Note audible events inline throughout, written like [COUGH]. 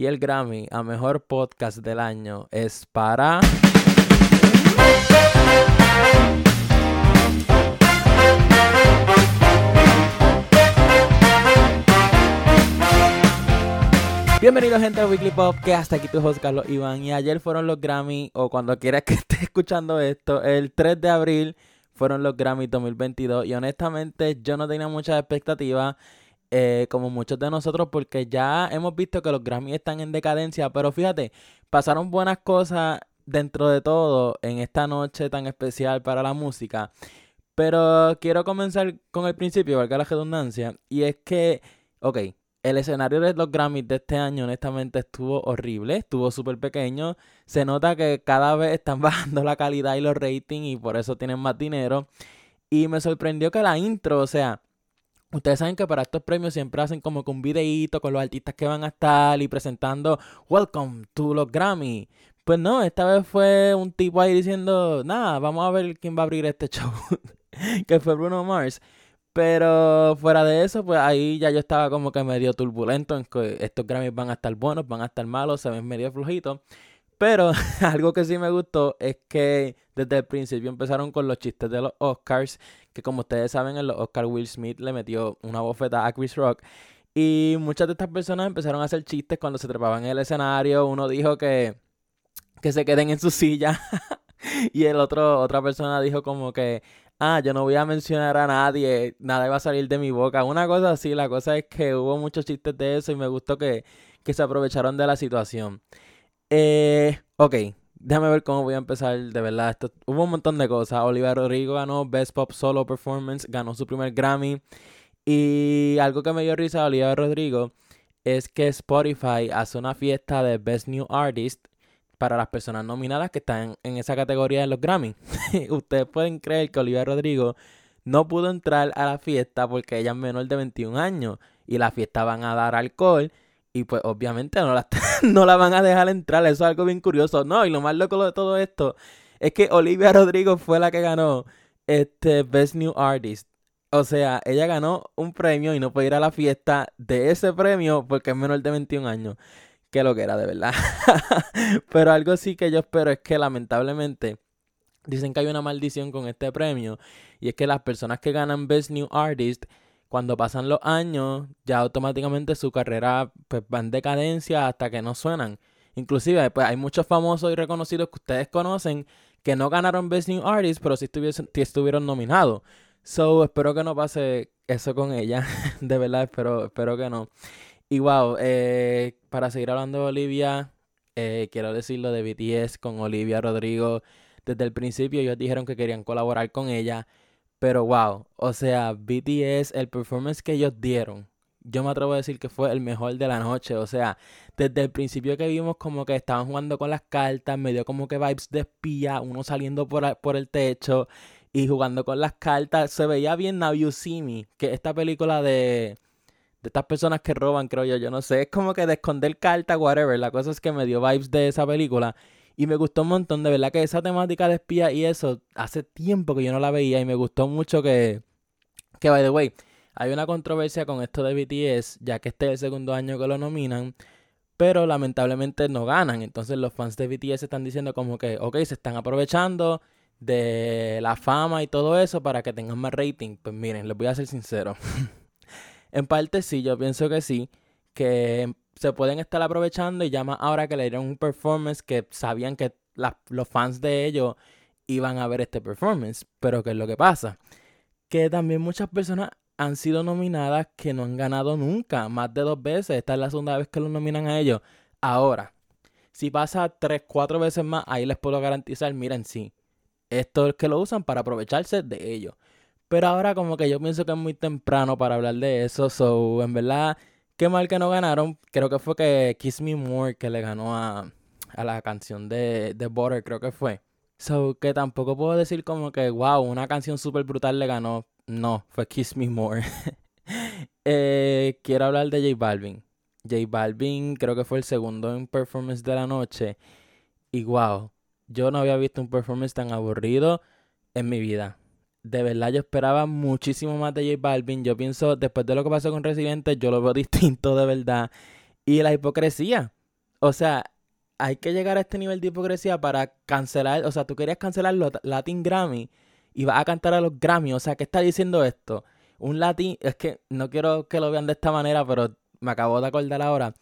Y el Grammy a Mejor Podcast del año es para... Bienvenidos gente al Weekly Pop, que hasta aquí tu host Carlos Iván y ayer fueron los Grammy o cuando quieras que [LAUGHS] estés escuchando esto, el 3 de abril fueron los Grammy 2022 y honestamente yo no tenía muchas expectativas eh, como muchos de nosotros porque ya hemos visto que los Grammy están en decadencia, pero fíjate, pasaron buenas cosas dentro de todo en esta noche tan especial para la música. Pero quiero comenzar con el principio, valga la redundancia, y es que, ok, el escenario de los Grammys de este año honestamente estuvo horrible, estuvo súper pequeño. Se nota que cada vez están [LAUGHS] bajando la calidad y los ratings y por eso tienen más dinero. Y me sorprendió que la intro, o sea, ustedes saben que para estos premios siempre hacen como que un videíto con los artistas que van a estar y presentando Welcome to los Grammy. Pues no, esta vez fue un tipo ahí diciendo, nada, vamos a ver quién va a abrir este show, [LAUGHS] que fue Bruno Mars. Pero fuera de eso, pues ahí ya yo estaba como que medio turbulento en que estos Grammys van a estar buenos, van a estar malos, se ven medio flojitos. Pero [LAUGHS] algo que sí me gustó es que desde el principio empezaron con los chistes de los Oscars, que como ustedes saben, en los Oscars Will Smith le metió una bofeta a Chris Rock. Y muchas de estas personas empezaron a hacer chistes cuando se trepaban en el escenario. Uno dijo que, que se queden en su silla. [LAUGHS] y el otro, otra persona dijo como que, ah, yo no voy a mencionar a nadie, nada va a salir de mi boca. Una cosa así, la cosa es que hubo muchos chistes de eso y me gustó que, se aprovecharon de la situación. Eh, ok, déjame ver cómo voy a empezar, de verdad. Esto, hubo un montón de cosas. Olivia Rodrigo ganó Best Pop Solo Performance, ganó su primer Grammy. Y algo que me dio risa a Olivia Rodrigo es que Spotify hace una fiesta de Best New Artist para las personas nominadas que están en esa categoría de los Grammy. [LAUGHS] Ustedes pueden creer que Olivia Rodrigo no pudo entrar a la fiesta porque ella es menor de 21 años y la fiesta van a dar alcohol y pues obviamente no la, [LAUGHS] no la van a dejar entrar. Eso es algo bien curioso. No, y lo más loco de todo esto es que Olivia [LAUGHS] Rodrigo fue la que ganó este Best New Artist. O sea, ella ganó un premio y no puede ir a la fiesta de ese premio porque es menor de 21 años que lo que era de verdad. [LAUGHS] Pero algo sí que yo espero es que lamentablemente dicen que hay una maldición con este premio y es que las personas que ganan Best New Artist cuando pasan los años ya automáticamente su carrera pues, va en decadencia hasta que no suenan. Inclusive pues, hay muchos famosos y reconocidos que ustedes conocen que no ganaron Best New Artist pero sí, estuvieron nominados. So espero que no pase eso con ella. [LAUGHS] de verdad espero, espero que no. Y wow, eh, para seguir hablando de Olivia, eh, quiero decir lo de BTS con Olivia Rodrigo. Desde el principio ellos dijeron que querían colaborar con ella. Pero wow, o sea, BTS, el performance que ellos dieron, yo me atrevo a decir que fue el mejor de la noche. O sea, desde el principio que vimos como que estaban jugando con las cartas, me dio como que vibes de espía, uno saliendo por, por el techo y jugando con las cartas. Se veía bien Now You See Me, que esta película de de estas personas que roban, creo yo, yo no sé, es como que de esconder carta, whatever. La cosa es que me dio vibes de esa película y me gustó un montón, de verdad que esa temática de espía y eso, hace tiempo que yo no la veía y me gustó mucho que, que by the way, hay una controversia con esto de BTS, ya que este es el segundo año que lo nominan, pero lamentablemente no ganan. Entonces los fans de BTS están diciendo como que, ok, se están aprovechando de la fama y todo eso para que tengan más rating. Pues miren, les voy a ser sincero. [LAUGHS] En parte sí, yo pienso que sí, que se pueden estar aprovechando y ya más ahora que le dieron un performance que sabían que los fans de ellos iban a ver este performance. Pero ¿qué es lo que pasa? Que también muchas personas han sido nominadas que no han ganado nunca, más de dos veces. Esta es la segunda vez que los nominan a ellos. Ahora, si pasa tres, cuatro veces más, ahí les puedo garantizar, miren, sí, esto es que lo usan para aprovecharse de ellos. Pero ahora como que yo pienso que es muy temprano para hablar de eso. So, en verdad, qué mal que no ganaron. Creo que fue que Kiss Me More que le ganó a, la canción de, de Butter, creo que fue. So, que tampoco puedo decir como que, wow, una canción súper brutal le ganó. No, fue Kiss Me More. [LAUGHS] eh, quiero hablar de J Balvin. J Balvin creo que fue el segundo en performance de la noche. Y wow, yo no había visto un performance tan aburrido en mi vida de verdad yo esperaba muchísimo más de J Balvin. Yo pienso, después de lo que pasó con Residente, yo lo veo [LAUGHS] distinto de verdad. Y la hipocresía. o sea, hay que llegar a este nivel de hipocresía para cancelar, o sea, tú querías cancelar los Latin Grammy y vas a cantar a los Grammy, o sea, ¿qué está diciendo esto? Un Latin, es que no quiero que lo vean de esta manera, pero me acabo de acordar ahora.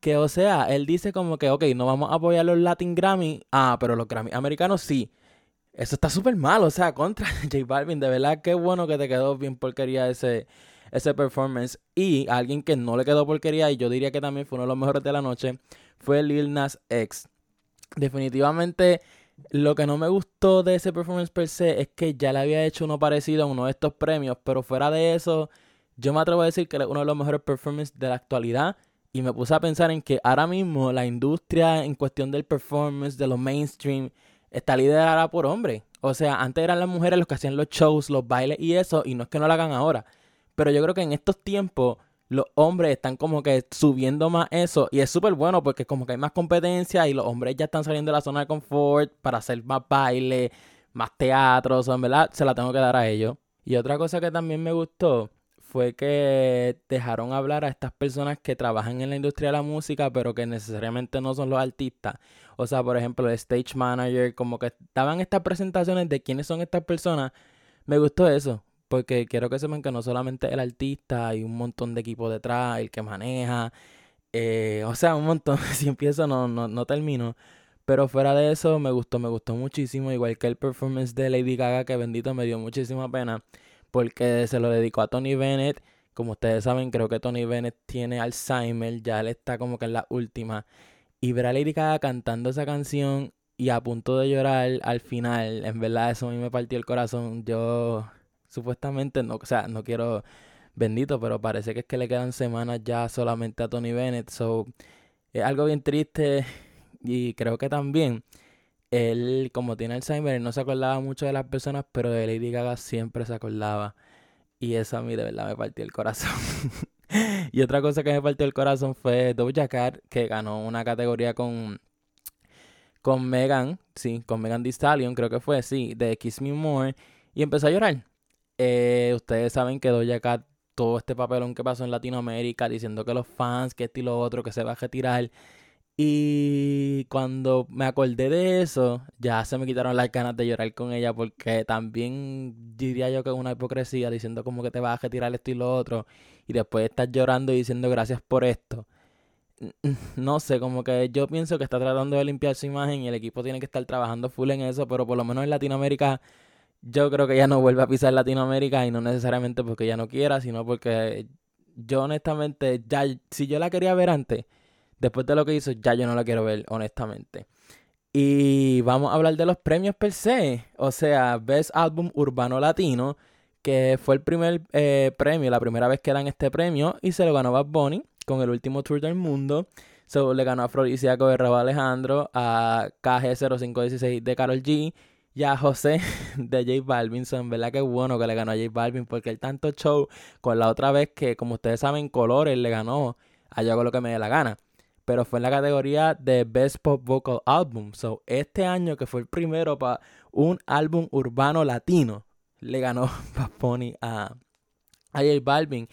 Que, o sea, él dice como que, ok, no vamos a apoyar los Latin Grammy. Ah, pero los Grammy americanos sí. Eso está súper mal, o sea, contra [LAUGHS] J Balvin. De verdad, qué bueno que te quedó bien porquería ese, ese performance. Y alguien que no le quedó porquería, y yo diría que también fue uno de los mejores de la noche, fue Lil Nas X. Definitivamente, lo que no me gustó de ese performance per se es que ya le había hecho uno parecido a uno de estos premios, pero fuera de eso, yo me atrevo a decir que es uno de los mejores performances de la actualidad. Y me puse a pensar en que ahora mismo la industria en cuestión del performance, de los mainstream, está liderada por hombres. O sea, antes eran las mujeres los que hacían los shows, los bailes y eso, y no es que no lo hagan ahora. Pero yo creo que en estos tiempos los hombres están como que subiendo más eso y es súper bueno porque como que hay más competencia y los hombres ya están saliendo de la zona de confort para hacer más baile, más teatro, o verdad se la tengo que dar a ellos. Y otra cosa que también me gustó fue que dejaron hablar a estas personas que trabajan en la industria de la música, pero que necesariamente no son los artistas. O sea, por ejemplo, el stage manager, como que daban estas presentaciones de quiénes son estas personas. Me gustó eso, porque quiero que sepan que no solamente el artista, hay un montón de equipo detrás, el que maneja, eh, o sea, un montón. [LAUGHS] si empiezo no, no, no termino. Pero fuera de eso, me gustó, me gustó muchísimo, igual que el performance de Lady Gaga, que bendito me dio muchísima pena porque se lo dedicó a Tony Bennett. Como ustedes saben, creo que Tony Bennett tiene Alzheimer, ya él está como que en la última. Y ver a Lady cantando esa canción y a punto de llorar al final, en verdad eso a mí me partió el corazón. Yo supuestamente no, o sea, no quiero bendito, pero parece que es que le quedan semanas ya solamente a Tony Bennett. So, es algo bien triste y creo que también él, como tiene Alzheimer, no se acordaba mucho de las personas, pero de Lady Gaga siempre se acordaba. Y eso a mí de verdad me partió el corazón. [LAUGHS] y otra cosa que me partió el corazón fue Doja Cat, que ganó una categoría con, con Megan, sí, con Megan Thee Stallion, creo que fue, sí, de Kiss Me More, y empezó a llorar. Eh, ustedes saben que Doja Cat, todo este papelón que pasó en Latinoamérica, diciendo que los fans, que esto y lo otro, que se va a retirar, y cuando me acordé de eso, ya se me quitaron las ganas de llorar con ella porque también diría yo que es una hipocresía diciendo como que te vas a retirar esto y lo otro y después estás llorando y diciendo gracias por esto. No sé, como que yo pienso que está tratando de limpiar su imagen y el equipo tiene que estar trabajando full en eso, pero por lo menos en Latinoamérica yo creo que ya no vuelve a pisar Latinoamérica y no necesariamente porque ya no quiera, sino porque yo honestamente ya si yo la quería ver antes después de lo que hizo, ya yo no la quiero ver, honestamente. Y vamos a hablar de los premios per se. O sea, Best Album Urbano Latino, que fue el primer eh, premio, la primera vez que dan este premio, y se lo ganó Bad Bunny con el último tour del mundo. So, le ganó a Floriciaco de Alejandro, a KG0516 de Carol G y a José [LAUGHS] de J Balvin. Son verdad que bueno que le ganó a J Balvin porque el tanto show con la otra vez que, como ustedes saben, Colores le ganó a Yo hago lo que me dé la gana pero fue en la categoría de Best Pop Vocal Album. So, este año que fue el primero para un álbum urbano latino, le ganó [LAUGHS] Bad Bunny a, a J Balvin.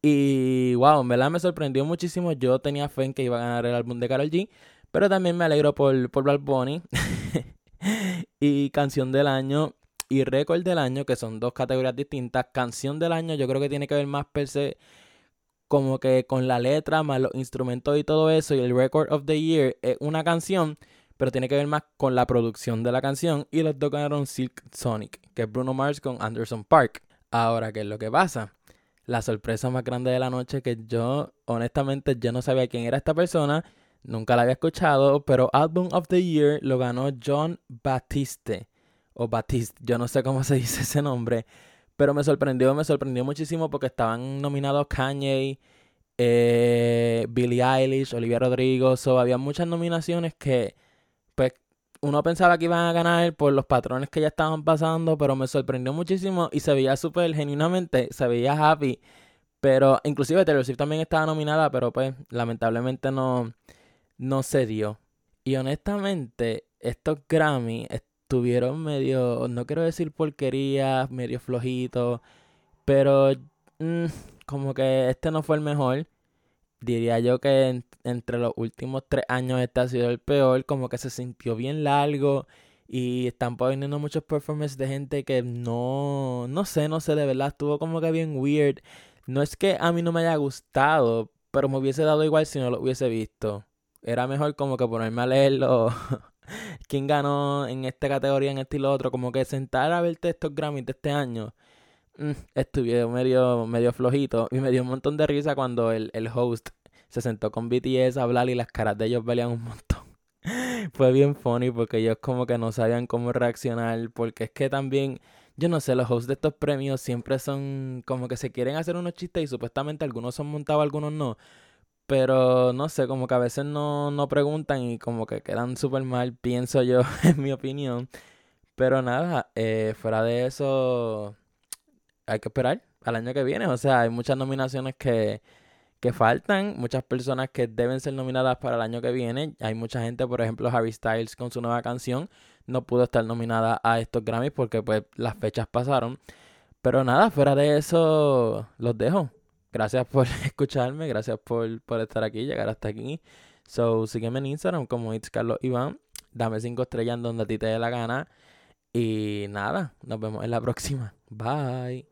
Y wow, en verdad me sorprendió muchísimo. Yo tenía fe en que iba a ganar el álbum de Karol G, pero también me alegro por, por Bad Bunny. [LAUGHS] y canción del año y récord del año, que son dos categorías distintas. Canción del año yo creo que tiene que ver más per se como que con la letra, más los instrumentos y todo eso, y el Record of the Year es una canción, pero tiene que ver más con la producción de la canción, y los dos ganaron Silk Sonic, que es Bruno Mars con Anderson Park. Ahora, ¿qué es lo que pasa? La sorpresa más grande de la noche que yo, honestamente, yo no sabía quién era esta persona, nunca la había escuchado, pero Album of the Year lo ganó John Batiste, o Batiste, yo no sé cómo se [LAUGHS] dice ese nombre, pero me sorprendió, me sorprendió muchísimo porque estaban nominados Kanye, eh, Billie Eilish, Olivia Rodrigo. Había muchas nominaciones que, pues, uno pensaba que iban a ganar por los patrones que ya estaban pasando, pero me sorprendió muchísimo y se veía súper genuinamente, se veía happy. Pero inclusive Taylor Swift también estaba nominada, pero pues lamentablemente no, no se dio. Y honestamente, estos Grammy estuvieron medio, no quiero decir porquería, medio flojito, pero mm, como que este no fue el mejor. diría yo que entre los últimos tres años este ha sido el peor, como que se sintió bien largo y están poniendo muchos performances de gente que no, no sé, no sé, de verdad estuvo como que bien weird. No es que a mí no me haya gustado, pero me hubiese dado igual si no lo hubiese visto. Era mejor como que ponerme a leerlo. [LAUGHS] [LAUGHS] quién ganó en esta categoría, en este y lo otro. Como que sentar a verte estos Grammys de este año. Mm, estuvieron medio, medio flojito. Y me dio un montón de risa cuando el, el host se sentó con BTS a hablar y las caras de ellos valían un montón. [LAUGHS] Fue bien funny porque ellos como que no sabían cómo reaccionar. Porque es que también yo no sé, los hosts de estos premios siempre son como que se quieren hacer unos chistes y supuestamente algunos son montados, algunos no. Pero no sé, como que a veces no, no preguntan y como que quedan súper mal, pienso yo, [LAUGHS] en mi opinión. Pero nada, eh, fuera de eso, hay que esperar al año que viene. O sea, hay muchas nominaciones que, que faltan, muchas personas que deben ser nominadas para el año que viene. Hay mucha gente, por ejemplo, Harry Styles con su nueva canción no pudo estar nominada a estos Grammys porque pues las fechas pasaron. Pero nada, fuera de eso, los dejo. Gracias por [LAUGHS] escucharme, gracias por, por estar aquí, llegar hasta aquí. So, sígueme en Instagram como It's Carlos Iván. Dame cinco estrellas en donde a ti te dé la gana. Y nada, nos vemos en la [LAUGHS] próxima. Bye.